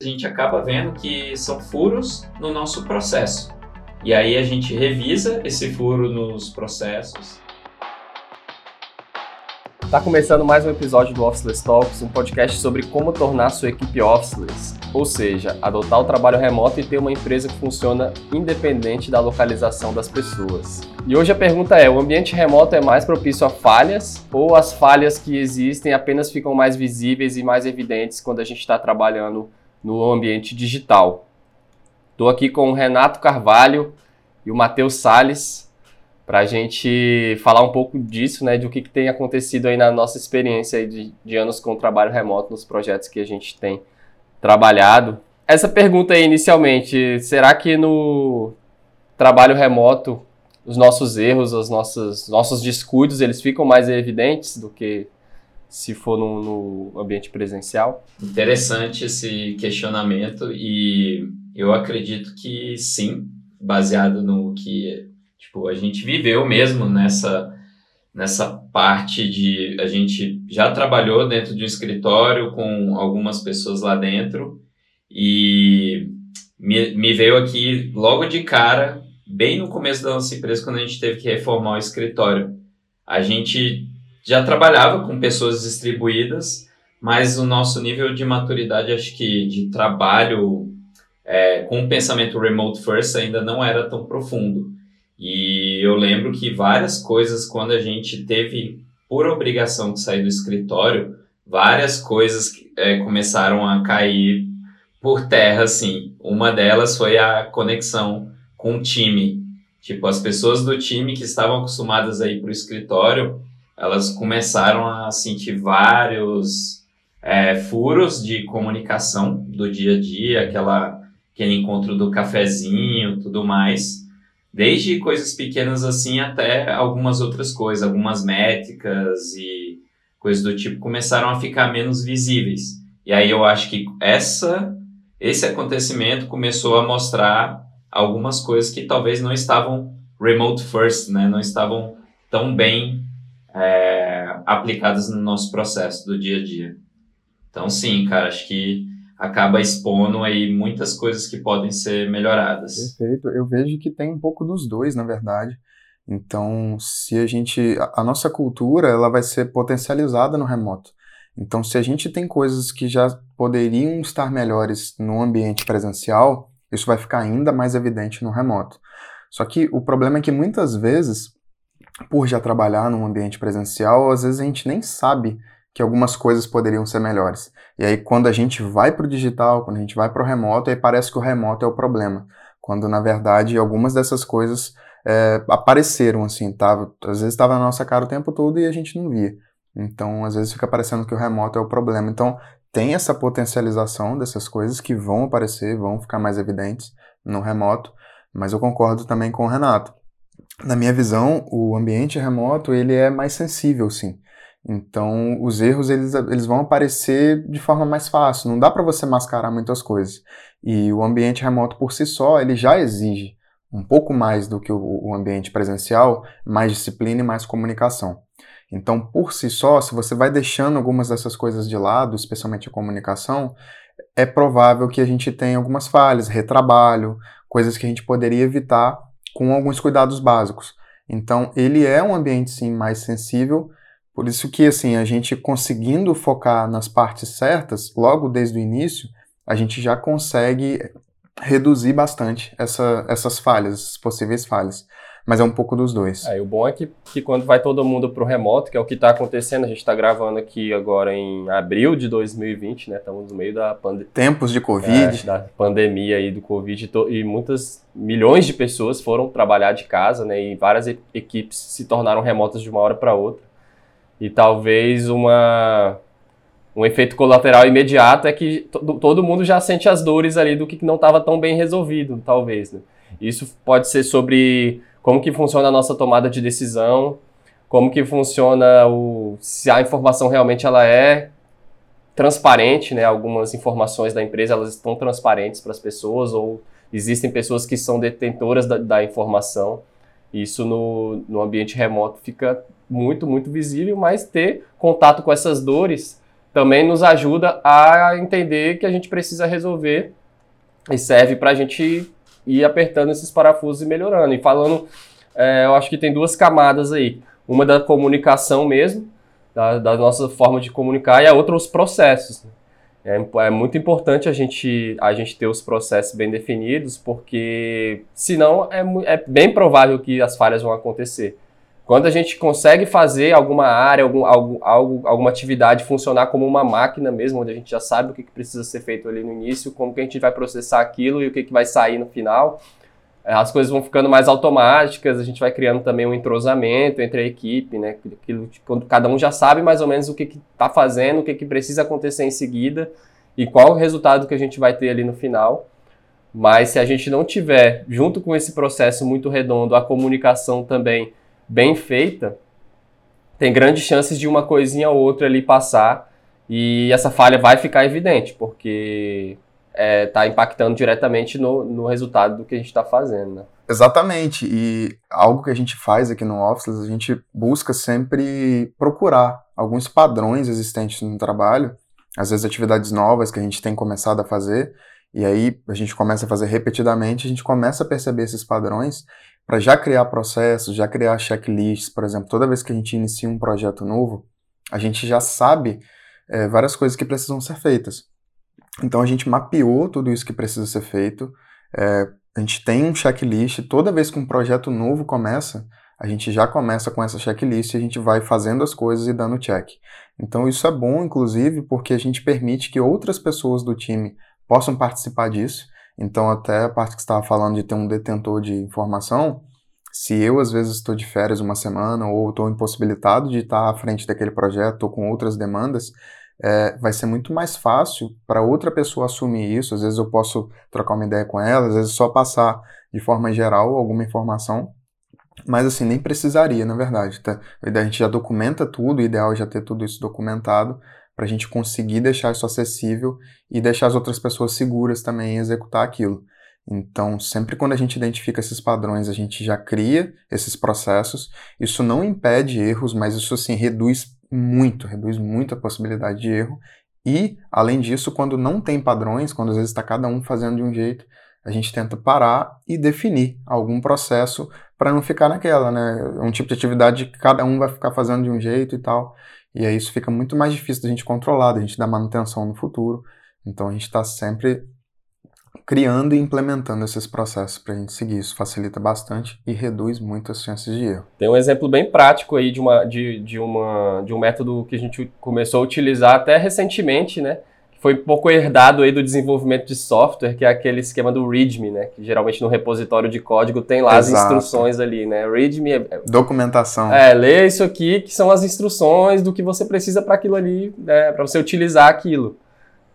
a gente acaba vendo que são furos no nosso processo. E aí a gente revisa esse furo nos processos. Está começando mais um episódio do Officeless Talks, um podcast sobre como tornar sua equipe officeless, ou seja, adotar o trabalho remoto e ter uma empresa que funciona independente da localização das pessoas. E hoje a pergunta é: o ambiente remoto é mais propício a falhas ou as falhas que existem apenas ficam mais visíveis e mais evidentes quando a gente está trabalhando no ambiente digital. Estou aqui com o Renato Carvalho e o Matheus Sales para a gente falar um pouco disso, né, de o que, que, tem acontecido aí na nossa experiência de, de anos com trabalho remoto nos projetos que a gente tem trabalhado. Essa pergunta aí inicialmente, será que no trabalho remoto os nossos erros, os nossos, nossos descuidos, eles ficam mais evidentes do que se for no, no, ambiente presencial? Interessante esse questionamento e eu acredito que sim, baseado no que tipo, a gente viveu mesmo nessa, nessa parte de a gente já trabalhou dentro de um escritório com algumas pessoas lá dentro e me, me veio aqui logo de cara, bem no começo da nossa empresa, quando a gente teve que reformar o escritório. A gente já trabalhava com pessoas distribuídas, mas o nosso nível de maturidade, acho que de trabalho é, com o pensamento remote first ainda não era tão profundo. E eu lembro que várias coisas, quando a gente teve por obrigação de sair do escritório, várias coisas é, começaram a cair por terra, assim. Uma delas foi a conexão com o time. Tipo, as pessoas do time que estavam acostumadas a ir para o escritório, elas começaram a sentir vários é, furos de comunicação do dia a dia, aquela, aquele encontro do cafezinho, tudo mais. Desde coisas pequenas assim até algumas outras coisas, algumas métricas e coisas do tipo começaram a ficar menos visíveis. E aí eu acho que essa esse acontecimento começou a mostrar algumas coisas que talvez não estavam remote first, né? Não estavam tão bem é, aplicadas no nosso processo do dia a dia. Então, sim, cara, acho que acaba expondo aí muitas coisas que podem ser melhoradas. Perfeito. Eu vejo que tem um pouco dos dois, na verdade. Então, se a gente, a nossa cultura, ela vai ser potencializada no remoto. Então, se a gente tem coisas que já poderiam estar melhores no ambiente presencial, isso vai ficar ainda mais evidente no remoto. Só que o problema é que muitas vezes por já trabalhar num ambiente presencial, às vezes a gente nem sabe que algumas coisas poderiam ser melhores. E aí quando a gente vai para o digital, quando a gente vai para o remoto, aí parece que o remoto é o problema. Quando na verdade algumas dessas coisas é, apareceram assim, tava, às vezes estava na nossa cara o tempo todo e a gente não via. Então às vezes fica parecendo que o remoto é o problema. Então tem essa potencialização dessas coisas que vão aparecer, vão ficar mais evidentes no remoto, mas eu concordo também com o Renato na minha visão, o ambiente remoto ele é mais sensível, sim. Então, os erros eles, eles vão aparecer de forma mais fácil. Não dá para você mascarar muitas coisas. E o ambiente remoto por si só ele já exige um pouco mais do que o, o ambiente presencial, mais disciplina e mais comunicação. Então, por si só, se você vai deixando algumas dessas coisas de lado, especialmente a comunicação, é provável que a gente tenha algumas falhas, retrabalho, coisas que a gente poderia evitar com alguns cuidados básicos. Então, ele é um ambiente sim mais sensível, por isso que assim, a gente conseguindo focar nas partes certas, logo desde o início, a gente já consegue reduzir bastante essa, essas falhas, essas possíveis falhas mas é um pouco dos dois. É, o bom é que, que quando vai todo mundo para o remoto, que é o que está acontecendo, a gente está gravando aqui agora em abril de 2020, né? Estamos no meio da pandemia. Tempos de Covid. É, da pandemia aí do Covid e muitas milhões de pessoas foram trabalhar de casa, né? E várias equipes se tornaram remotas de uma hora para outra. E talvez uma um efeito colateral imediato é que todo mundo já sente as dores ali do que não estava tão bem resolvido, talvez. Né? Isso pode ser sobre como que funciona a nossa tomada de decisão, como que funciona o se a informação realmente ela é transparente, né? Algumas informações da empresa elas estão transparentes para as pessoas ou existem pessoas que são detentoras da, da informação. Isso no, no ambiente remoto fica muito, muito visível, mas ter contato com essas dores também nos ajuda a entender que a gente precisa resolver e serve para a gente ir apertando esses parafusos e melhorando. E falando, é, eu acho que tem duas camadas aí. Uma da comunicação mesmo, da, da nossa forma de comunicar, e a outra os processos. É, é, muito importante a gente, a gente ter os processos bem definidos, porque senão é, é bem provável que as falhas vão acontecer. Quando a gente consegue fazer alguma área, algum, algum, alguma atividade funcionar como uma máquina mesmo, onde a gente já sabe o que, precisa ser feito ali no início, como que a gente vai processar aquilo e o que, que vai sair no final, é, as coisas vão ficando mais automáticas, a gente vai criando também um entrosamento entre a equipe, né? Aquilo, quando cada um já sabe mais ou menos o que está fazendo, o que, que precisa acontecer em seguida e qual o resultado que a gente vai ter ali no final. Mas se a gente não tiver, junto com esse processo muito redondo, a comunicação também bem feita, tem grandes chances de uma coisinha ou outra ali passar e essa falha vai ficar evidente, porque está é, tá impactando diretamente no, no resultado do que a gente está fazendo. Né? Exatamente, e algo que a gente faz aqui no Office, a gente busca sempre procurar alguns padrões existentes no trabalho, às vezes atividades novas que a gente tem começado a fazer, e aí a gente começa a fazer repetidamente, a gente começa a perceber esses padrões para já criar processos, já criar checklists, por exemplo, toda vez que a gente inicia um projeto novo, a gente já sabe é, várias coisas que precisam ser feitas. Então a gente mapeou tudo isso que precisa ser feito, é, a gente tem um checklist, toda vez que um projeto novo começa, a gente já começa com essa checklist e a gente vai fazendo as coisas e dando check. Então isso é bom, inclusive, porque a gente permite que outras pessoas do time possam participar disso então, até a parte que estava falando de ter um detentor de informação, se eu às vezes estou de férias uma semana ou estou impossibilitado de estar à frente daquele projeto ou com outras demandas, é, vai ser muito mais fácil para outra pessoa assumir isso. Às vezes eu posso trocar uma ideia com ela, às vezes só passar de forma geral alguma informação, mas assim, nem precisaria, na verdade. Tá? A gente já documenta tudo, o ideal é já ter tudo isso documentado para a gente conseguir deixar isso acessível e deixar as outras pessoas seguras também em executar aquilo. Então, sempre quando a gente identifica esses padrões, a gente já cria esses processos. Isso não impede erros, mas isso assim reduz muito, reduz muito a possibilidade de erro. E, além disso, quando não tem padrões, quando às vezes está cada um fazendo de um jeito, a gente tenta parar e definir algum processo para não ficar naquela, né? Um tipo de atividade que cada um vai ficar fazendo de um jeito e tal. E aí isso fica muito mais difícil da gente controlar, da gente dar manutenção no futuro. Então a gente está sempre criando e implementando esses processos para a gente seguir. Isso facilita bastante e reduz muito as chances de erro. Tem um exemplo bem prático aí de, uma, de, de, uma, de um método que a gente começou a utilizar até recentemente, né? Foi um pouco herdado aí do desenvolvimento de software, que é aquele esquema do README, né? Que geralmente no repositório de código tem lá Exato. as instruções ali, né? README é, é... Documentação. É, lê isso aqui, que são as instruções do que você precisa para aquilo ali, né? Para você utilizar aquilo.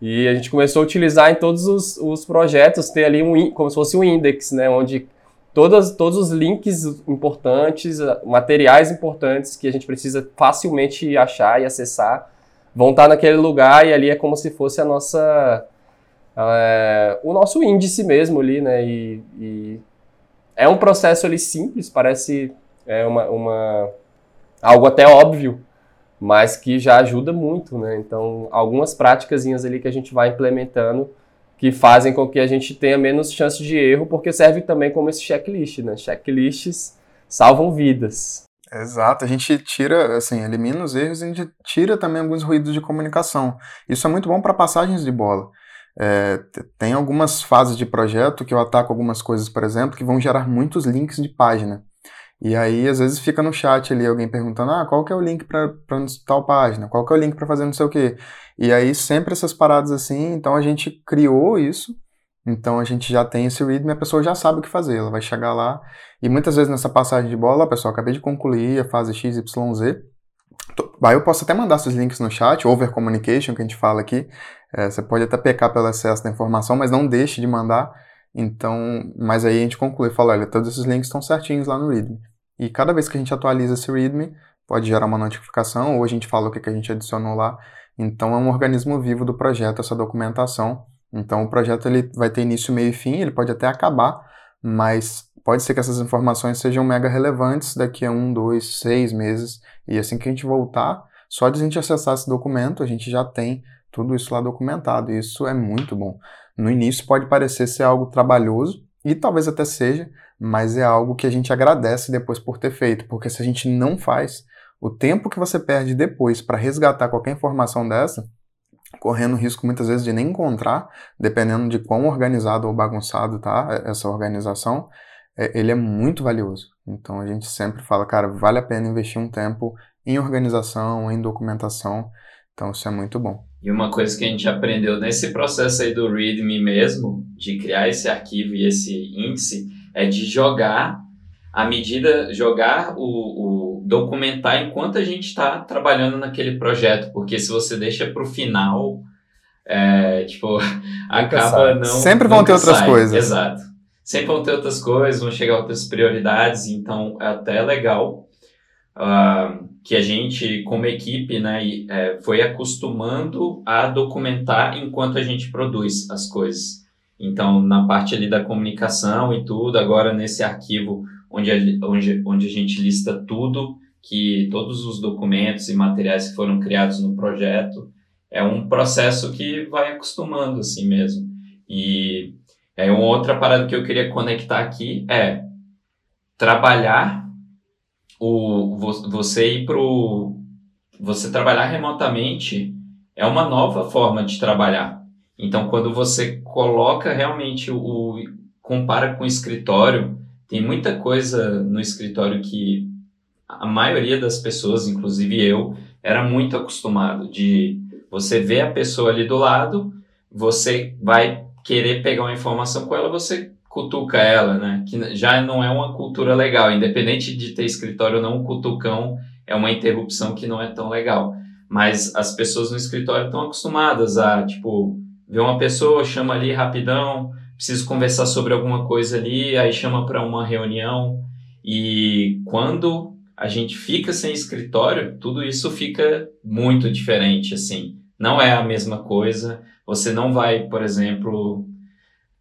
E a gente começou a utilizar em todos os, os projetos, ter ali um, como se fosse um index, né? Onde todas, todos os links importantes, materiais importantes que a gente precisa facilmente achar e acessar, vão estar naquele lugar e ali é como se fosse a nossa é, o nosso índice mesmo ali, né? E, e, é um processo ali simples, parece é uma, uma algo até óbvio, mas que já ajuda muito, né? Então, algumas práticas ali que a gente vai implementando que fazem com que a gente tenha menos chance de erro, porque serve também como esse checklist, né? Checklists salvam vidas. Exato, a gente tira, assim, elimina os erros e a gente tira também alguns ruídos de comunicação. Isso é muito bom para passagens de bola. É, tem algumas fases de projeto que eu ataco algumas coisas, por exemplo, que vão gerar muitos links de página. E aí, às vezes, fica no chat ali alguém perguntando: ah, qual que é o link para tal página? Qual que é o link para fazer não sei o quê? E aí, sempre essas paradas assim. Então, a gente criou isso então a gente já tem esse readme e a pessoa já sabe o que fazer. Ela vai chegar lá e muitas vezes nessa passagem de bola, pessoal, acabei de concluir a fase XYZ. Aí eu posso até mandar esses links no chat, over communication que a gente fala aqui. É, você pode até pecar pelo excesso da informação, mas não deixe de mandar. Então, mas aí a gente conclui, fala, olha, todos esses links estão certinhos lá no readme. E cada vez que a gente atualiza esse readme, pode gerar uma notificação ou a gente fala o que, que a gente adicionou lá. Então é um organismo vivo do projeto essa documentação então o projeto ele vai ter início, meio e fim, ele pode até acabar, mas pode ser que essas informações sejam mega relevantes daqui a um, dois, seis meses, e assim que a gente voltar Só de a gente acessar esse documento, a gente já tem tudo isso lá documentado. E isso é muito bom. No início pode parecer ser algo trabalhoso, e talvez até seja, mas é algo que a gente agradece depois por ter feito, porque se a gente não faz, o tempo que você perde depois para resgatar qualquer informação dessa, correndo risco muitas vezes de nem encontrar, dependendo de quão organizado ou bagunçado tá essa organização, é, ele é muito valioso. Então a gente sempre fala, cara, vale a pena investir um tempo em organização, em documentação. Então isso é muito bom. E uma coisa que a gente aprendeu nesse processo aí do README mesmo, de criar esse arquivo e esse índice, é de jogar a medida, jogar o, o documentar enquanto a gente está trabalhando naquele projeto, porque se você deixa para o final, é, tipo, acaba não. Sempre vão ter outras sai. coisas. Exato. Sempre vão ter outras coisas, vão chegar outras prioridades, então é até legal uh, que a gente, como equipe, né, é, foi acostumando a documentar enquanto a gente produz as coisas. Então, na parte ali da comunicação e tudo, agora nesse arquivo onde a, onde, onde a gente lista tudo, que todos os documentos e materiais que foram criados no projeto, é um processo que vai acostumando assim mesmo. E é uma outra parada que eu queria conectar aqui é trabalhar o você ir pro você trabalhar remotamente é uma nova forma de trabalhar. Então, quando você coloca realmente o compara com o escritório, tem muita coisa no escritório que a maioria das pessoas, inclusive eu, era muito acostumado de você ver a pessoa ali do lado, você vai querer pegar uma informação com ela, você cutuca ela, né? Que já não é uma cultura legal, independente de ter escritório ou não, o cutucão é uma interrupção que não é tão legal. Mas as pessoas no escritório estão acostumadas a, tipo, ver uma pessoa, chama ali rapidão, preciso conversar sobre alguma coisa ali, aí chama para uma reunião. E quando a gente fica sem escritório, tudo isso fica muito diferente, assim. Não é a mesma coisa. Você não vai, por exemplo,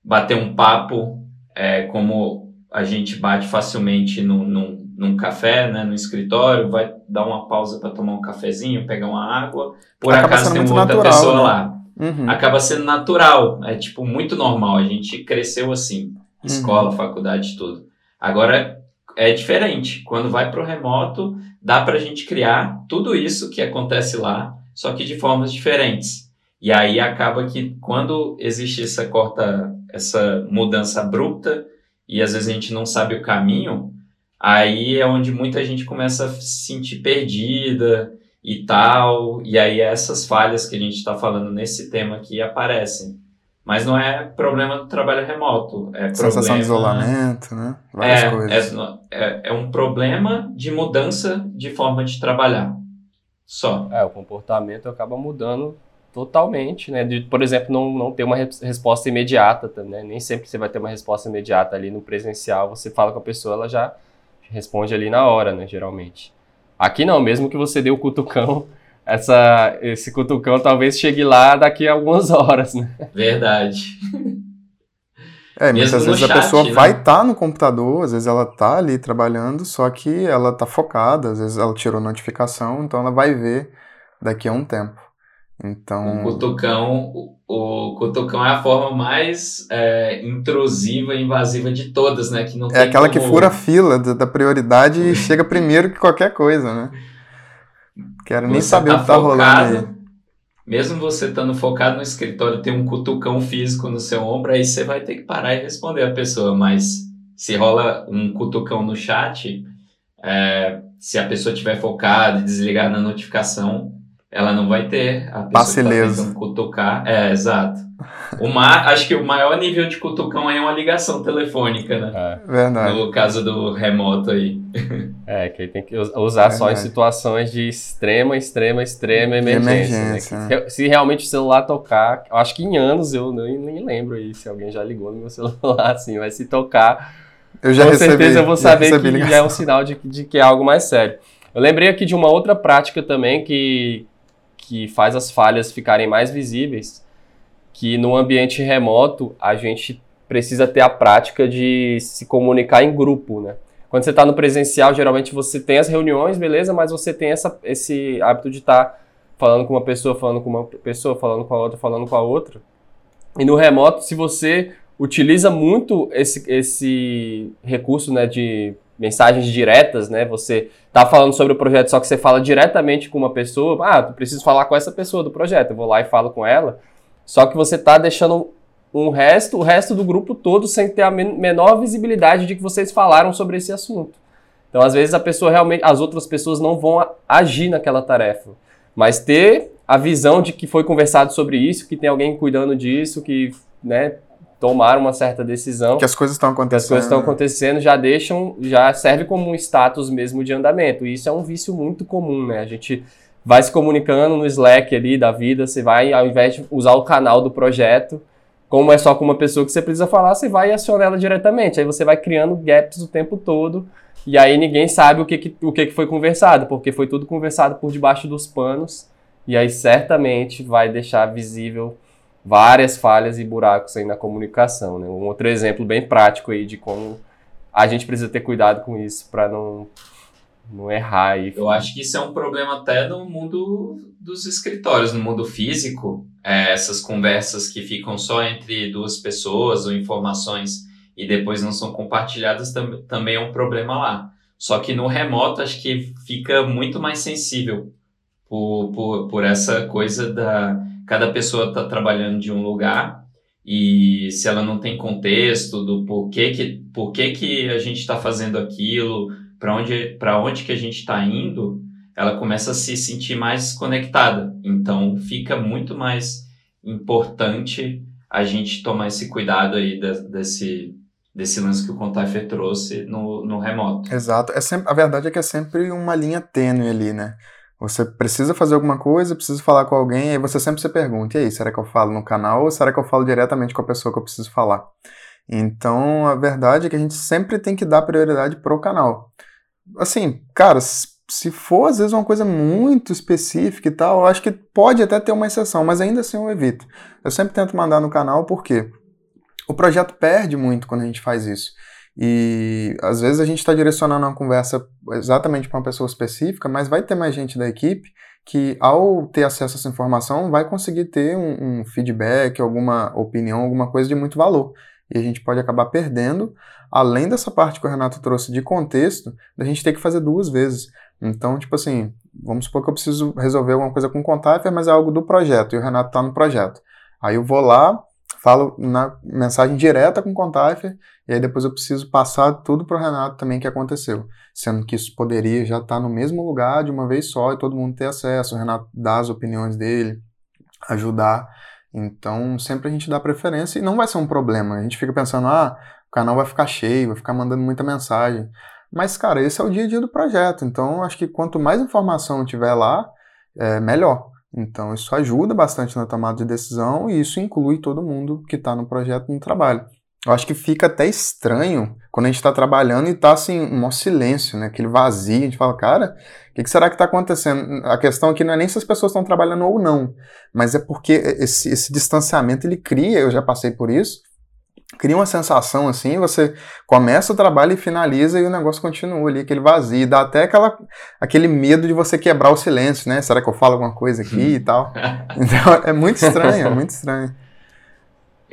bater um papo é, como a gente bate facilmente num, num, num, café, né, no escritório, vai dar uma pausa para tomar um cafezinho, pegar uma água. Por Acaba acaso tem outra natural, pessoa né? lá uhum. acaba sendo natural. É tipo muito normal. A gente cresceu assim, escola, uhum. faculdade, tudo. Agora é diferente. Quando vai para o remoto, dá para a gente criar tudo isso que acontece lá, só que de formas diferentes. E aí acaba que quando existe essa corta, essa mudança abrupta e às vezes a gente não sabe o caminho, aí é onde muita gente começa a se sentir perdida e tal. E aí essas falhas que a gente está falando nesse tema aqui aparecem. Mas não é problema do trabalho remoto. É Sensação problema, de isolamento, né? Várias é, coisas. É, é, é um problema de mudança de forma de trabalhar. Só. É, o comportamento acaba mudando totalmente, né? De, por exemplo, não, não ter uma resposta imediata, né? Nem sempre você vai ter uma resposta imediata ali no presencial. Você fala com a pessoa, ela já responde ali na hora, né? Geralmente. Aqui não, mesmo que você dê o cutucão, essa, esse cutucão talvez chegue lá daqui a algumas horas, né? Verdade. É, muitas vezes chat, a pessoa né? vai estar tá no computador, às vezes ela está ali trabalhando, só que ela está focada, às vezes ela tirou notificação, então ela vai ver daqui a um tempo. Então. O cutucão, o, o cutucão é a forma mais é, intrusiva e invasiva de todas, né? Que não é aquela como... que fura a fila da, da prioridade e chega primeiro que qualquer coisa, né? Quero nem saber tá o que tá rolando aí. Mesmo você estando focado no escritório, tem um cutucão físico no seu ombro, aí você vai ter que parar e responder a pessoa. Mas se rola um cutucão no chat, é, se a pessoa estiver focada e desligar na notificação, ela não vai ter a pessoa que tá tentando cutucar. É, exato. O ma... Acho que o maior nível de cutucão é uma ligação telefônica, né? É. Verdade. No caso do remoto aí. É, que tem que usar Verdade. só em situações de extrema, extrema, extrema emergência. emergência né? que, se realmente o celular tocar, eu acho que em anos eu nem, nem lembro aí se alguém já ligou no meu celular assim, mas se tocar, eu já com recebi, certeza eu vou saber que ligação. já é um sinal de, de que é algo mais sério. Eu lembrei aqui de uma outra prática também que, que faz as falhas ficarem mais visíveis, que no ambiente remoto a gente precisa ter a prática de se comunicar em grupo, né? quando você está no presencial, geralmente você tem as reuniões, beleza, mas você tem essa, esse hábito de estar tá falando com uma pessoa, falando com uma pessoa, falando com a outra, falando com a outra. E no remoto, se você utiliza muito esse, esse recurso né, de mensagens diretas, né? Você tá falando sobre o projeto, só que você fala diretamente com uma pessoa. Ah, eu preciso falar com essa pessoa do projeto. Eu vou lá e falo com ela. Só que você tá deixando um resto, o resto do grupo todo sem ter a menor visibilidade de que vocês falaram sobre esse assunto. Então, às vezes a pessoa realmente, as outras pessoas não vão agir naquela tarefa, mas ter a visão de que foi conversado sobre isso, que tem alguém cuidando disso, que, né, tomar uma certa decisão. Que as coisas estão acontecendo. as coisas estão acontecendo, já deixam, já serve como um status mesmo de andamento. E isso é um vício muito comum, né? A gente vai se comunicando no Slack ali da vida, você vai, ao invés de usar o canal do projeto, como é só com uma pessoa que você precisa falar, você vai e aciona ela diretamente. Aí você vai criando gaps o tempo todo. E aí ninguém sabe o que, que, o que, que foi conversado, porque foi tudo conversado por debaixo dos panos. E aí certamente vai deixar visível várias falhas e buracos aí na comunicação. Né? Um outro exemplo bem prático aí de como a gente precisa ter cuidado com isso para não, não errar. Aí. Eu acho que isso é um problema até no mundo dos escritórios, no mundo físico. É, essas conversas que ficam só entre duas pessoas ou informações e depois não são compartilhadas tam também é um problema lá. Só que no remoto acho que fica muito mais sensível por, por, por essa coisa da cada pessoa está trabalhando de um lugar e se ela não tem contexto do porquê que, porquê que a gente está fazendo aquilo, para onde, onde que a gente está indo, ela começa a se sentir mais conectada. Então fica muito mais importante a gente tomar esse cuidado aí de, desse, desse lance que o Contaifer trouxe no, no remoto. Exato. É sempre, a verdade é que é sempre uma linha tênue ali, né? Você precisa fazer alguma coisa, precisa falar com alguém, aí você sempre se pergunta, e aí, será que eu falo no canal ou será que eu falo diretamente com a pessoa que eu preciso falar? Então, a verdade é que a gente sempre tem que dar prioridade pro canal. Assim, cara, se for às vezes uma coisa muito específica e tal, eu acho que pode até ter uma exceção, mas ainda assim eu evito. Eu sempre tento mandar no canal porque o projeto perde muito quando a gente faz isso. E às vezes a gente está direcionando uma conversa exatamente para uma pessoa específica, mas vai ter mais gente da equipe que, ao ter acesso a essa informação, vai conseguir ter um, um feedback, alguma opinião, alguma coisa de muito valor. E a gente pode acabar perdendo, além dessa parte que o Renato trouxe de contexto, da gente ter que fazer duas vezes. Então, tipo assim, vamos supor que eu preciso resolver alguma coisa com o Contaifer, mas é algo do projeto, e o Renato está no projeto. Aí eu vou lá, falo na mensagem direta com o Contaifer, e aí depois eu preciso passar tudo para o Renato também que aconteceu. Sendo que isso poderia já estar tá no mesmo lugar de uma vez só e todo mundo ter acesso, o Renato dar as opiniões dele, ajudar. Então sempre a gente dá preferência e não vai ser um problema. A gente fica pensando, ah, o canal vai ficar cheio, vai ficar mandando muita mensagem. Mas, cara, esse é o dia a dia do projeto. Então, acho que quanto mais informação tiver lá, é melhor. Então, isso ajuda bastante na tomada de decisão e isso inclui todo mundo que está no projeto no trabalho. Eu acho que fica até estranho quando a gente está trabalhando e está assim, um silêncio, né? Aquele vazio. A gente fala, cara, o que, que, será que está acontecendo? A questão aqui não é nem se as pessoas estão trabalhando ou não, mas é porque esse, esse distanciamento ele cria, eu já passei por isso, cria uma sensação assim, você começa o trabalho e finaliza e o negócio continua ali, aquele vazio, dá até aquela, aquele medo de você quebrar o silêncio, né? Será que eu falo alguma coisa aqui e tal? Então é muito estranho, é muito estranho.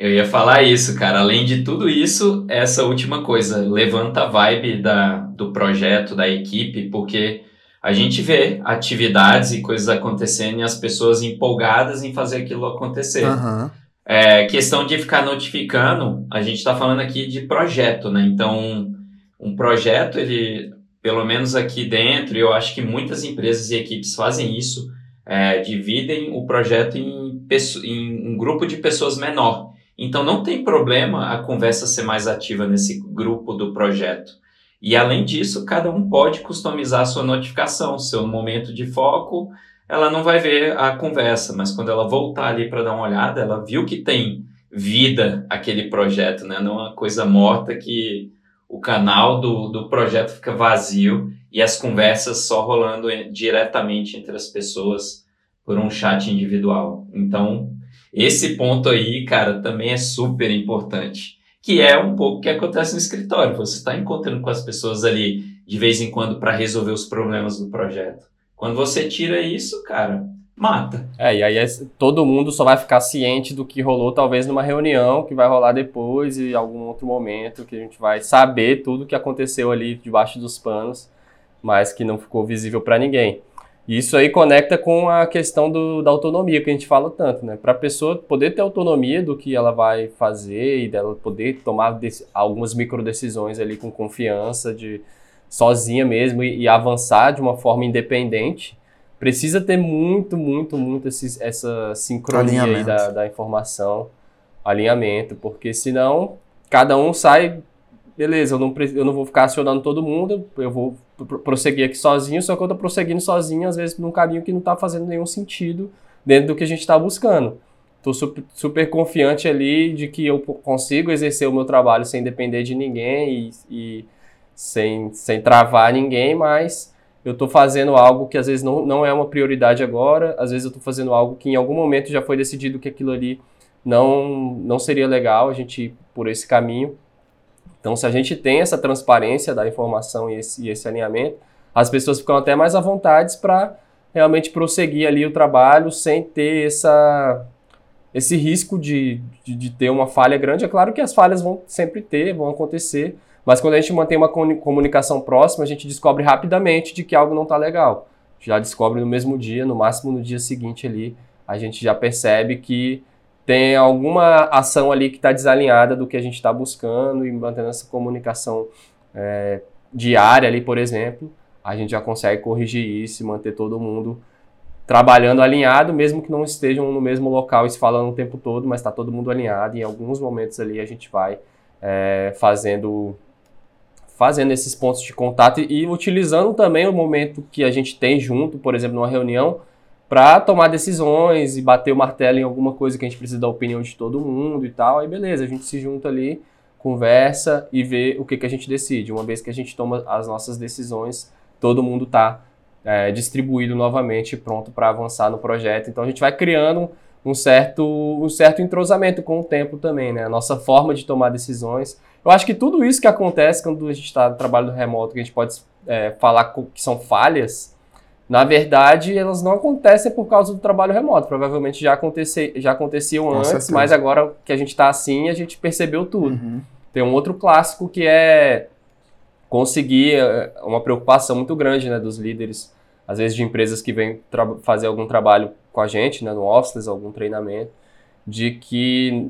Eu ia falar isso, cara. Além de tudo isso, essa última coisa levanta a vibe da, do projeto, da equipe, porque a gente vê atividades e coisas acontecendo e as pessoas empolgadas em fazer aquilo acontecer. Uhum. É, questão de ficar notificando, a gente está falando aqui de projeto, né? Então, um projeto, ele, pelo menos aqui dentro, eu acho que muitas empresas e equipes fazem isso, é, dividem o projeto em, em um grupo de pessoas menor. Então não tem problema a conversa ser mais ativa nesse grupo do projeto. E além disso, cada um pode customizar a sua notificação, seu momento de foco. Ela não vai ver a conversa, mas quando ela voltar ali para dar uma olhada, ela viu que tem vida aquele projeto, né? Não é uma coisa morta que o canal do, do projeto fica vazio e as conversas só rolando diretamente entre as pessoas por um chat individual. Então, esse ponto aí, cara, também é super importante. que é um pouco o que acontece no escritório. Você está encontrando com as pessoas ali de vez em quando para resolver os problemas do projeto. Quando você tira isso, cara, mata. É, e aí é, todo mundo só vai ficar ciente do que rolou, talvez numa reunião que vai rolar depois e algum outro momento que a gente vai saber tudo que aconteceu ali debaixo dos panos, mas que não ficou visível para ninguém. E isso aí conecta com a questão do, da autonomia que a gente fala tanto, né? Para a pessoa poder ter autonomia do que ela vai fazer e dela poder tomar algumas micro decisões ali com confiança, de sozinha mesmo e, e avançar de uma forma independente, precisa ter muito, muito, muito esse, essa sincronia da, da informação, alinhamento, porque senão cada um sai beleza, eu não, eu não vou ficar acionando todo mundo, eu vou prosseguir aqui sozinho, só que eu tô prosseguindo sozinho, às vezes, num caminho que não tá fazendo nenhum sentido dentro do que a gente está buscando. Tô super, super, confiante ali de que eu consigo exercer o meu trabalho sem depender de ninguém e, e sem, sem travar ninguém, mas eu estou fazendo algo que às vezes não, não é uma prioridade agora, às vezes eu estou fazendo algo que em algum momento já foi decidido que aquilo ali não, não seria legal a gente ir por esse caminho. Então, se a gente tem essa transparência da informação e esse, e esse alinhamento, as pessoas ficam até mais à vontade para realmente prosseguir ali o trabalho sem ter essa, esse risco de, de, de, ter uma falha grande. É claro que as falhas vão sempre ter, vão acontecer, mas quando a gente mantém uma comunicação próxima, a gente descobre rapidamente de que algo não está legal. Já descobre no mesmo dia, no máximo no dia seguinte ali, a gente já percebe que tem alguma ação ali que está desalinhada do que a gente está buscando e mantendo essa comunicação é, diária ali, por exemplo, a gente já consegue corrigir isso e manter todo mundo trabalhando alinhado, mesmo que não estejam no mesmo local e se falando o tempo todo, mas está todo mundo alinhado e em alguns momentos ali a gente vai é, fazendo fazendo esses pontos de contato e, utilizando também o momento que a gente tem junto, por exemplo, numa reunião, para tomar decisões e bater o martelo em alguma coisa que a gente precisa da opinião de todo mundo e tal. Aí beleza, a gente se junta ali, conversa e vê o que, que a gente decide. Uma vez que a gente toma as nossas decisões, todo mundo está é, distribuído novamente, pronto para avançar no projeto. Então a gente vai criando um certo, um certo entrosamento com o tempo também, né? A nossa forma de tomar decisões. Eu acho que tudo isso que acontece quando a gente está no trabalho remoto, que a gente pode é, falar que são falhas, na verdade, elas não acontecem por causa do trabalho remoto. Provavelmente já, acontece, já aconteciam Com antes, certeza. mas agora que a gente está assim, a gente percebeu tudo. Uhum. Tem um outro clássico que é conseguir é, uma preocupação muito grande né, dos líderes, às vezes de empresas que vêm fazer algum trabalho com a gente, né, no office, algum treinamento, de que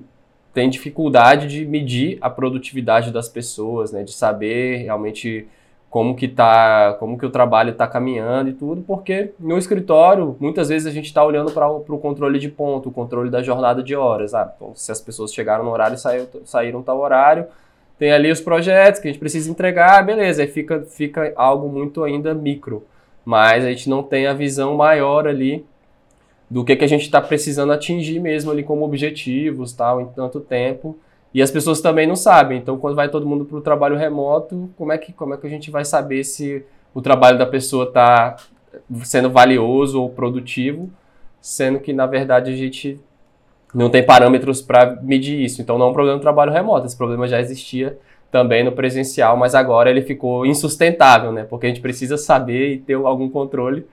tem dificuldade de medir a produtividade das pessoas, né, de saber realmente como que tá, como que o trabalho está caminhando e tudo, porque no escritório muitas vezes a gente está olhando para o controle de ponto, o controle da jornada de horas. Ah, então, se as pessoas chegaram no horário e saiu, saíram tal horário, tem ali os projetos que a gente precisa entregar, beleza, aí fica, fica algo muito ainda micro, mas a gente não tem a visão maior ali do que, que a gente está precisando atingir mesmo ali como objetivos, tal, em tanto tempo. E as pessoas também não sabem. Então, quando vai todo mundo para o trabalho remoto, como é, que, como é que a gente vai saber se o trabalho da pessoa está sendo valioso ou produtivo, sendo que, na verdade, a gente não tem parâmetros para medir isso. Então, não é um problema do trabalho remoto. Esse problema já existia também no presencial, mas agora ele ficou insustentável, né? Porque a gente precisa saber e ter algum controle.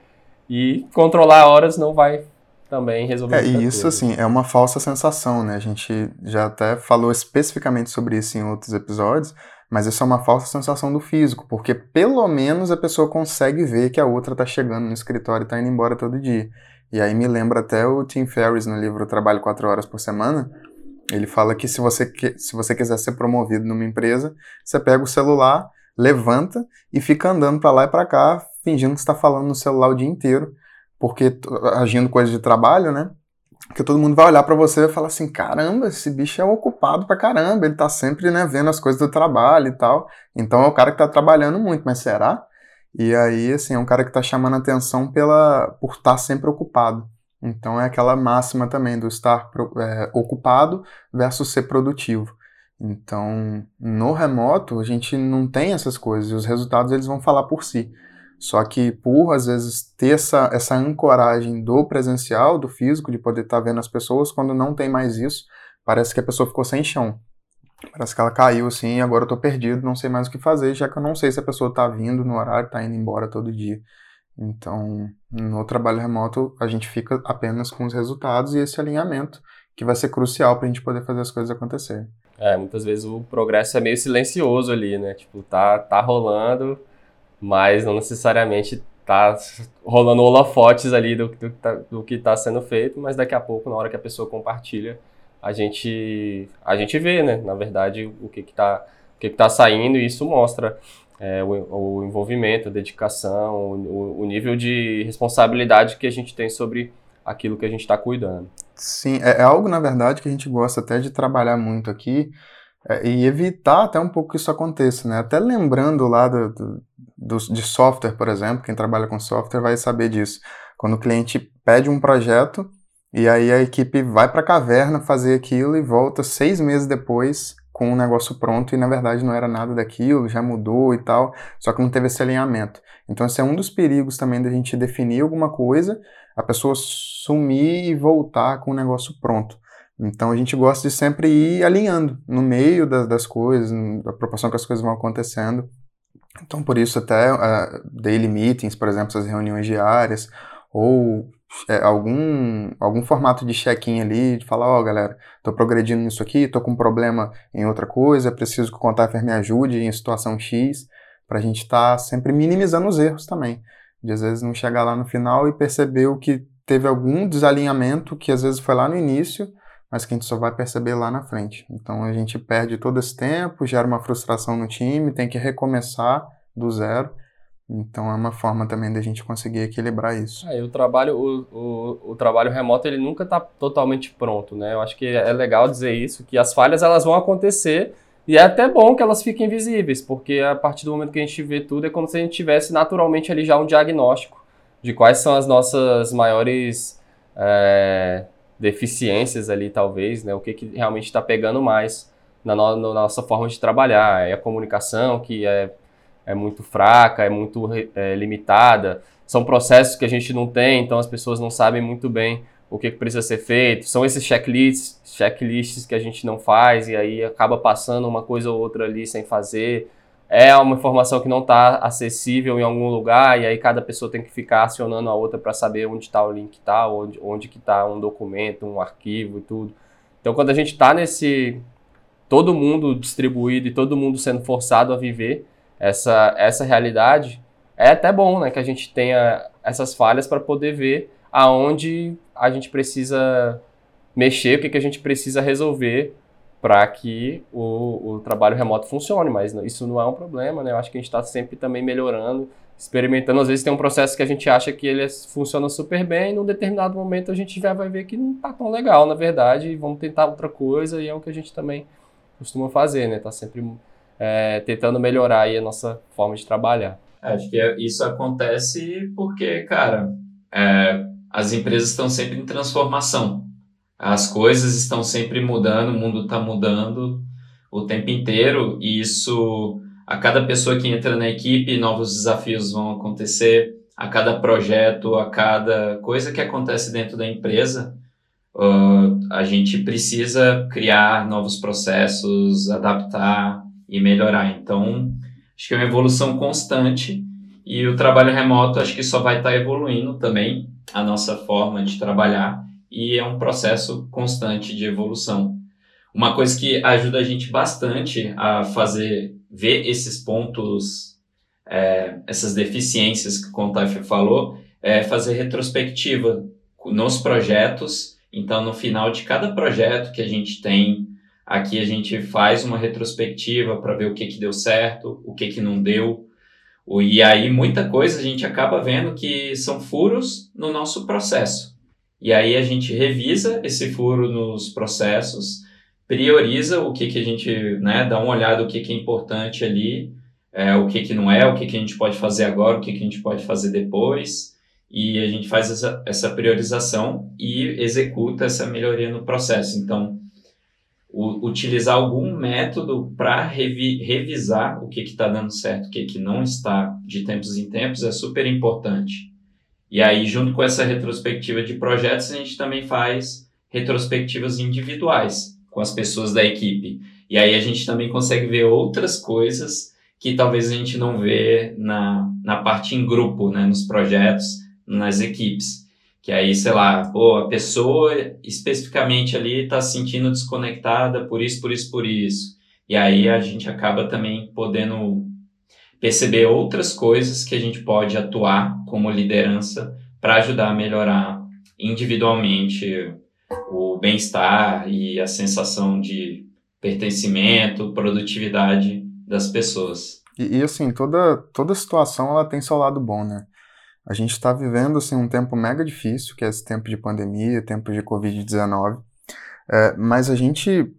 E controlar horas não vai também resolver É, e isso, coisa. assim, é uma falsa sensação, né? A gente já até falou especificamente sobre isso em outros episódios, mas isso é uma falsa sensação do físico, porque pelo menos a pessoa consegue ver que a outra tá chegando no escritório e tá indo embora todo dia. E aí me lembra até o Tim Ferriss no livro Trabalho 4 Horas por Semana, ele fala que se você, que, se você quiser ser promovido numa empresa, você pega o celular, levanta e fica andando para lá e para cá, fingindo que está falando no celular o dia inteiro, porque agindo coisa de trabalho, né? Que todo mundo vai olhar para você e falar assim: caramba, esse bicho é ocupado pra caramba, ele tá sempre né, vendo as coisas do trabalho e tal. Então é o cara que tá trabalhando muito, mas será? E aí, assim, é um cara que tá chamando atenção pela, por estar tá sempre ocupado. Então é aquela máxima também do estar é, ocupado versus ser produtivo. Então, no remoto, a gente não tem essas coisas e os resultados eles vão falar por si. Só que por, às vezes, ter essa, essa ancoragem do presencial, do físico, de poder estar tá vendo as pessoas, quando não tem mais isso, parece que a pessoa ficou sem chão. Parece que ela caiu assim agora eu tô perdido, não sei mais o que fazer, já que eu não sei se a pessoa tá vindo no horário, tá indo embora todo dia. Então, no trabalho remoto, a gente fica apenas com os resultados e esse alinhamento, que vai ser crucial para a gente poder fazer as coisas acontecerem. É, muitas vezes o progresso é meio silencioso ali, né? Tipo, tá, tá rolando, mas não necessariamente tá rolando holofotes ali do, do, tá, do que está sendo feito, mas daqui a pouco, na hora que a pessoa compartilha, a gente, a gente vê, né? Na verdade, o que está o que que tá saindo e isso mostra é, o, o, envolvimento, a dedicação, o, o, nível de responsabilidade que a gente tem sobre aquilo que a gente está cuidando. Sim, é, é, algo, na verdade, que a gente gosta até de trabalhar muito aqui e evitar até um pouco que isso aconteça, né? Até lembrando lá do, do, do, de software, por exemplo, quem trabalha com software vai saber disso. Quando o cliente pede um projeto e aí a equipe vai para a caverna fazer aquilo e volta seis meses depois com o um negócio pronto e na verdade não era nada daquilo, já mudou e tal, só que não teve esse alinhamento. Então esse é um dos perigos também da gente definir alguma coisa, a pessoa sumir e voltar com o negócio pronto. Então a gente gosta de sempre ir alinhando no meio das, das coisas, na proporção que as coisas vão acontecendo. Então por isso até uh, daily meetings, por exemplo, essas reuniões diárias, ou é, algum, algum formato de check-in ali, de falar, ó, oh, galera, tô progredindo nisso aqui, tô com um problema em outra coisa, preciso que o Contaffer me ajude em situação X, para a gente estar tá sempre minimizando os erros também. De às vezes não chegar lá no final e perceber que teve algum desalinhamento que às vezes foi lá no início, mas que a gente só vai perceber lá na frente. Então a gente perde todo esse tempo, gera uma frustração no time, tem que recomeçar do zero. Então é uma forma também da gente conseguir equilibrar isso. É, o trabalho, o, o, o, trabalho remoto ele nunca está totalmente pronto, né? Eu acho que é legal dizer isso, que as falhas elas vão acontecer e é até bom que elas fiquem visíveis, porque a partir do momento que a gente vê tudo é como se a gente tivesse naturalmente ali já um diagnóstico de quais são as nossas maiores é, deficiências ali, talvez, né? O que, que realmente está pegando mais na, no, na nossa forma de trabalhar. É a comunicação que é é muito fraca, é muito é, limitada. São processos que a gente não tem, então as pessoas não sabem muito bem o que, precisa ser feito. São esses checklists, checklists que a gente não faz e aí acaba passando uma coisa ou outra ali sem fazer. É uma informação que não está acessível em algum lugar e aí cada pessoa tem que ficar acionando a outra para saber onde está o link tá, onde, onde que está um documento, um arquivo e tudo. Então quando a gente está nesse todo mundo distribuído e todo mundo sendo forçado a viver, essa, essa realidade, é até bom né, que a gente tenha essas falhas para poder ver aonde a gente precisa mexer, o que, que a gente precisa resolver para que o, o trabalho remoto funcione, mas isso não é um problema, né? Eu acho que a gente está sempre também melhorando, experimentando. Às vezes tem um processo que a gente acha que ele funciona super bem, e num determinado momento a gente já vai ver que não está tão legal, na verdade, e vamos tentar outra coisa, e é o que a gente também costuma fazer, né? Tá sempre é, tentando melhorar aí a nossa forma de trabalhar. Acho que isso acontece porque, cara, é, as empresas estão sempre em transformação. As coisas estão sempre mudando, o mundo está mudando o tempo inteiro e isso, a cada pessoa que entra na equipe, novos desafios vão acontecer. A cada projeto, a cada coisa que acontece dentro da empresa, uh, a gente precisa criar novos processos, adaptar, e melhorar. Então, acho que é uma evolução constante e o trabalho remoto acho que só vai estar tá evoluindo também a nossa forma de trabalhar e é um processo constante de evolução. Uma coisa que ajuda a gente bastante a fazer ver esses pontos, é, essas deficiências que o Contaf falou, é fazer retrospectiva nos projetos. Então, no final de cada projeto que a gente tem Aqui a gente faz uma retrospectiva para ver o que, que deu certo, o que, que não deu. E aí muita coisa a gente acaba vendo que são furos no nosso processo. E aí a gente revisa esse furo nos processos, prioriza o que, que a gente, né, dá uma olhada o que, que é importante ali, é, o que, que não é, o que, que a gente pode fazer agora, o que, que a gente pode fazer depois. E a gente faz essa, essa priorização e executa essa melhoria no processo. Então, o, utilizar algum método para revi, revisar o que está dando certo, o que, que não está de tempos em tempos é super importante. E aí, junto com essa retrospectiva de projetos, a gente também faz retrospectivas individuais com as pessoas da equipe. E aí a gente também consegue ver outras coisas que talvez a gente não vê na, na parte em grupo, né, nos projetos, nas equipes. Que aí, sei lá, pô, a pessoa especificamente ali está se sentindo desconectada por isso, por isso, por isso. E aí a gente acaba também podendo perceber outras coisas que a gente pode atuar como liderança para ajudar a melhorar individualmente o bem-estar e a sensação de pertencimento, produtividade das pessoas. E, e, assim, toda, toda situação ela tem seu lado bom, né? A gente está vivendo assim, um tempo mega difícil, que é esse tempo de pandemia, tempo de Covid-19, é, mas a gente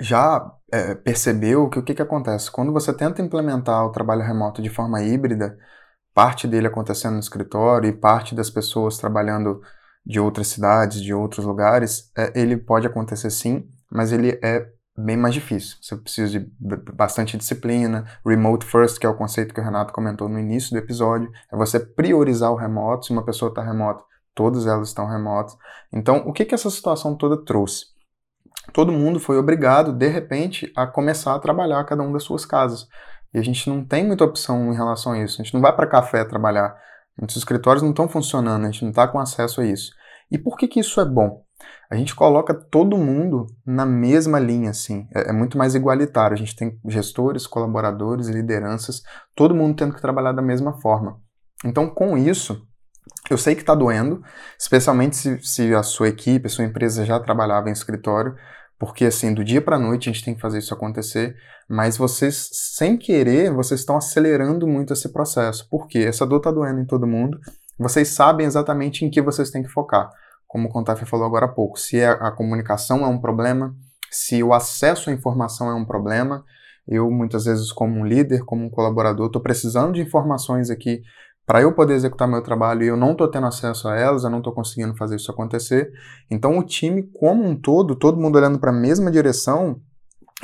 já é, percebeu que o que, que acontece? Quando você tenta implementar o trabalho remoto de forma híbrida, parte dele acontecendo no escritório e parte das pessoas trabalhando de outras cidades, de outros lugares, é, ele pode acontecer sim, mas ele é bem mais difícil. Você precisa de bastante disciplina. Remote first, que é o conceito que o Renato comentou no início do episódio, é você priorizar o remoto. Se uma pessoa está remota, todas elas estão remotas. Então, o que, que essa situação toda trouxe? Todo mundo foi obrigado, de repente, a começar a trabalhar cada um das suas casas. E a gente não tem muita opção em relação a isso. A gente não vai para café trabalhar. Muitos escritórios não estão funcionando, a gente não está com acesso a isso. E por que, que isso é bom? a gente coloca todo mundo na mesma linha, assim. É, é, muito mais igualitário. A gente tem gestores, colaboradores, lideranças, todo mundo tendo que trabalhar da mesma forma. Então, com isso, eu sei que está doendo, especialmente se, se, a sua equipe, a sua empresa já trabalhava em escritório, porque assim, do dia para a noite a gente tem que fazer isso acontecer, mas vocês, sem querer, vocês estão acelerando muito esse processo. Por quê? Essa dor está doendo em todo mundo, vocês sabem exatamente em que vocês têm que focar como o Contaf falou agora há pouco, se a, a comunicação é um problema, se o acesso à informação é um problema, eu muitas vezes como um líder, como um colaborador, estou precisando de informações aqui para eu poder executar meu trabalho e eu não estou tendo acesso a elas, eu não estou conseguindo fazer isso acontecer. Então o time como um todo, todo mundo olhando para a mesma direção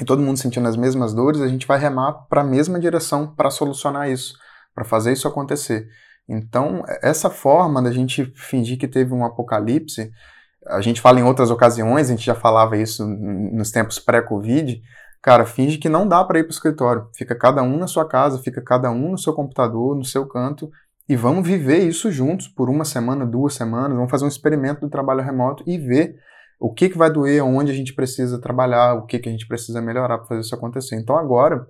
e todo mundo sentindo as mesmas dores, a gente vai remar para a mesma direção para solucionar isso, para fazer isso acontecer. Então, essa forma da gente fingir que teve um apocalipse, a gente fala em outras ocasiões, a gente já falava isso nos tempos pré-Covid, cara, finge que não dá para ir para o escritório. Fica cada um na sua casa, fica cada um no seu computador, no seu canto, e vamos viver isso juntos por uma semana, duas semanas, vamos fazer um experimento do trabalho remoto e ver o que, que vai doer, onde a gente precisa trabalhar, o que, que a gente precisa melhorar para fazer isso acontecer. Então agora,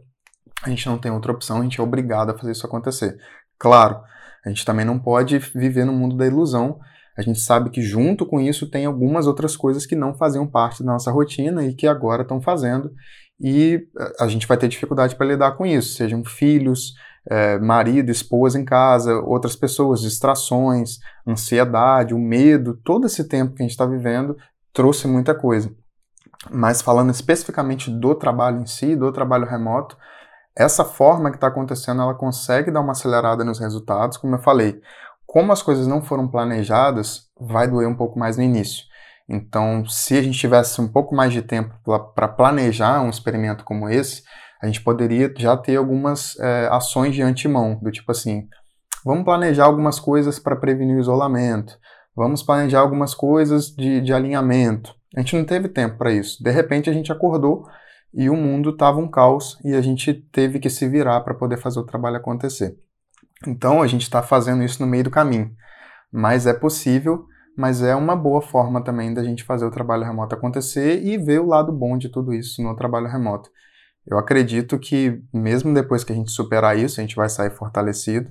a gente não tem outra opção, a gente é obrigado a fazer isso acontecer. Claro, a gente também não pode viver no mundo da ilusão. A gente sabe que junto com isso tem algumas outras coisas que não faziam parte da nossa rotina e que agora estão fazendo. E eh, a gente vai ter dificuldade para lidar com isso, sejam filhos, é, marido, esposa em casa, outras pessoas, distrações, ansiedade, o medo, todo esse tempo que a gente está vivendo trouxe muita coisa. Mas falando especificamente do trabalho em si, do trabalho remoto, essa forma que está acontecendo, ela consegue dar uma acelerada nos resultados, como eu falei. Como as coisas não foram planejadas, vai doer um pouco mais no início. Então, se a gente tivesse um pouco mais de tempo para planejar um experimento como esse, a gente poderia já ter algumas é, ações de antemão, do tipo assim, vamos planejar algumas coisas para prevenir o isolamento, vamos planejar algumas coisas de, de alinhamento. A gente não teve tempo para isso. De repente, a gente acordou e o mundo estava um caos e a gente teve que se virar para poder fazer o trabalho acontecer. Então a gente está fazendo isso no meio do caminho, mas é possível, mas é uma boa forma também da gente fazer o trabalho remoto acontecer e ver o lado bom de tudo isso no trabalho remoto. Eu acredito que mesmo depois que a gente superar isso, a gente vai sair fortalecido.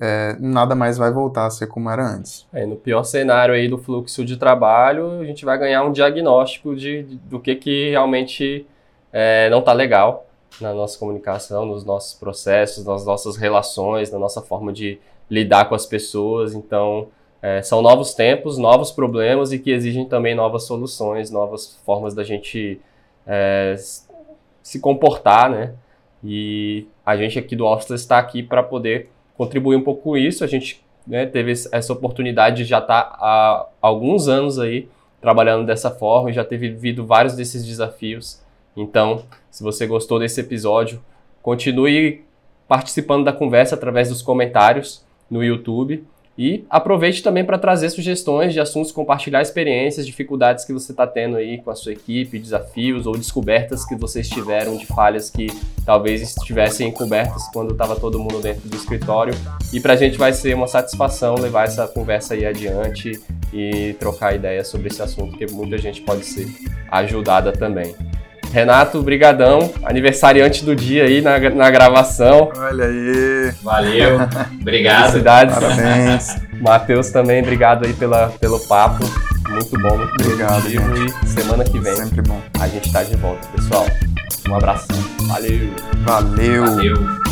É, nada mais vai voltar a ser como era antes. É, no pior cenário aí do fluxo de trabalho, a gente vai ganhar um diagnóstico de, de do que, que realmente é, não está legal na nossa comunicação, nos nossos processos, nas nossas relações, na nossa forma de lidar com as pessoas. Então, é, são novos tempos, novos problemas e que exigem também novas soluções, novas formas da gente é, se comportar, né? E a gente aqui do Office está aqui para poder contribuir um pouco com isso. A gente né, teve essa oportunidade de já estar tá há alguns anos aí trabalhando dessa forma e já teve vivido vários desses desafios. Então, se você gostou desse episódio, continue participando da conversa através dos comentários no YouTube E aproveite também para trazer sugestões de assuntos, compartilhar experiências, dificuldades que você está tendo aí com a sua equipe, desafios ou descobertas que vocês tiveram de falhas que talvez estivessem encobertas quando estava todo mundo dentro do escritório. E para a gente vai ser uma satisfação levar essa conversa aí adiante e trocar ideias sobre esse assunto, que muita gente pode ser ajudada também. Renato, brigadão. Aniversariante do dia aí na, na gravação. Olha aí. Valeu. Obrigado. Felicidades. Parabéns. Matheus também, obrigado aí pela, pelo papo. Muito bom, muito Obrigado. E semana que vem Sempre bom. a gente tá de volta, pessoal. Um abração. Valeu. Valeu. Valeu.